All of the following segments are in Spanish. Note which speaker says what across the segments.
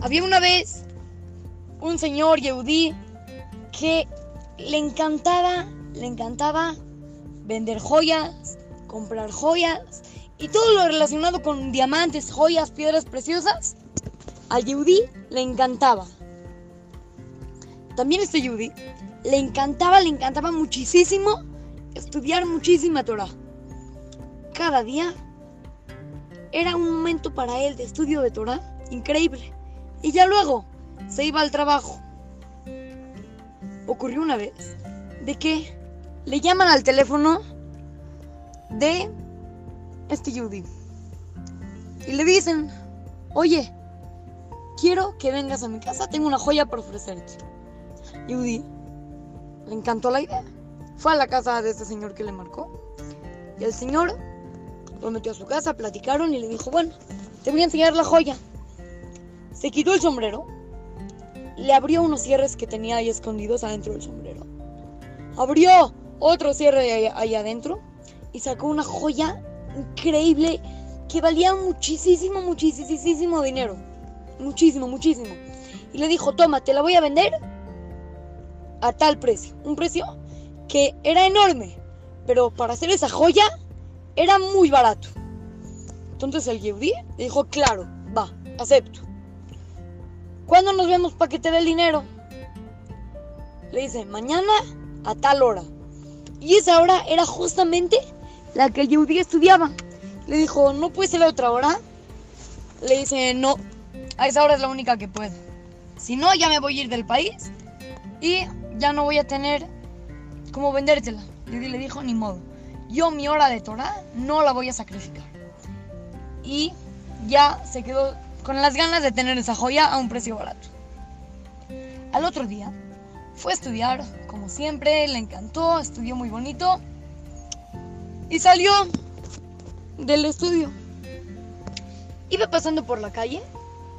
Speaker 1: Había una vez un señor Yehudí que le encantaba, le encantaba vender joyas, comprar joyas y todo lo relacionado con diamantes, joyas, piedras preciosas. A Yehudí le encantaba. También este Yehudí le encantaba, le encantaba muchísimo estudiar muchísima Torah. Cada día era un momento para él de estudio de Torah increíble. Y ya luego se iba al trabajo. Ocurrió una vez de que le llaman al teléfono de este Judy. Y le dicen, oye, quiero que vengas a mi casa, tengo una joya para ofrecerte. Judy le encantó la idea. Fue a la casa de este señor que le marcó. Y el señor lo metió a su casa, platicaron y le dijo, bueno, te voy a enseñar la joya. Se quitó el sombrero, le abrió unos cierres que tenía ahí escondidos adentro del sombrero. Abrió otro cierre ahí, adentro y sacó una joya increíble que valía muchísimo, muchísimo dinero. Muchísimo, muchísimo. Y le dijo, toma, te la voy a vender a tal precio. Un precio que era enorme. Pero para hacer esa joya era muy barato. Entonces el Yehudi dijo, claro, va, acepto. ¿Cuándo nos vemos para que te dé el dinero? Le dice, mañana a tal hora. Y esa hora era justamente la que el Yehudi estudiaba. Le dijo, ¿no puede ser a otra hora? Le dice, no, a esa hora es la única que puedo. Si no, ya me voy a ir del país y ya no voy a tener cómo vendértela. Y le dijo, ni modo. Yo mi hora de Torah no la voy a sacrificar. Y ya se quedó con las ganas de tener esa joya a un precio barato. Al otro día fue a estudiar, como siempre, le encantó, estudió muy bonito y salió del estudio. Iba pasando por la calle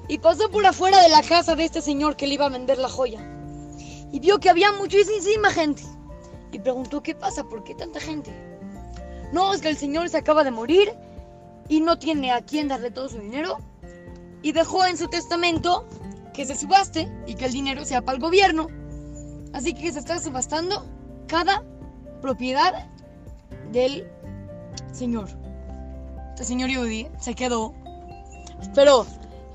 Speaker 1: y pasó por afuera de la casa de este señor que le iba a vender la joya. Y vio que había muchísima gente. Y preguntó, ¿qué pasa? ¿Por qué tanta gente? No, es que el señor se acaba de morir y no tiene a quién darle todo su dinero y dejó en su testamento que se subaste y que el dinero sea para el gobierno. Así que se está subastando cada propiedad del señor. Este señor Yudi se quedó. Pero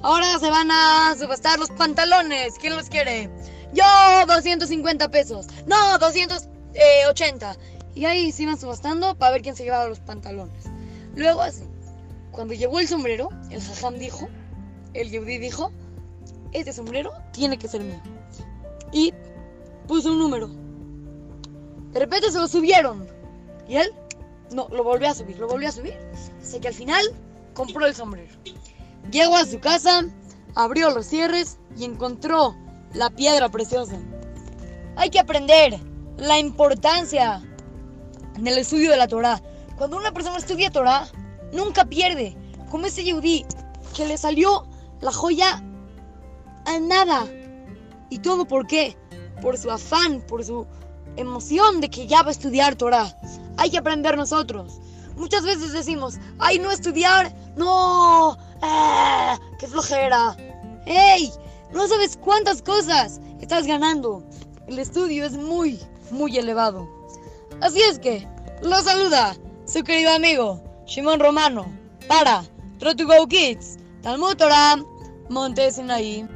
Speaker 1: ahora se van a subastar los pantalones. ¿Quién los quiere? Yo, 250 pesos. No, 280. Y ahí se iban subastando para ver quién se llevaba los pantalones. Luego así, cuando llegó el sombrero, el jajam dijo, el Yehudi dijo, este sombrero tiene que ser mío. Y puso un número. De repente se lo subieron. Y él, no, lo volvió a subir, lo volvió a subir. Así que al final compró el sombrero. Llegó a su casa, abrió los cierres y encontró la piedra preciosa. Hay que aprender la importancia del estudio de la Torah. Cuando una persona estudia Torah, nunca pierde. Como ese Yehudi que le salió la joya a nada. ¿Y todo por qué? Por su afán, por su emoción de que ya va a estudiar Torah. Hay que aprender nosotros. Muchas veces decimos, ay, no estudiar, no, eh, qué flojera. ¡Ey! No sabes cuántas cosas estás ganando. El estudio es muy, muy elevado. Así es que, lo saluda su querido amigo, Shimon Romano, para Try to Go Kids, Talmud Torah, Monte Sinaí.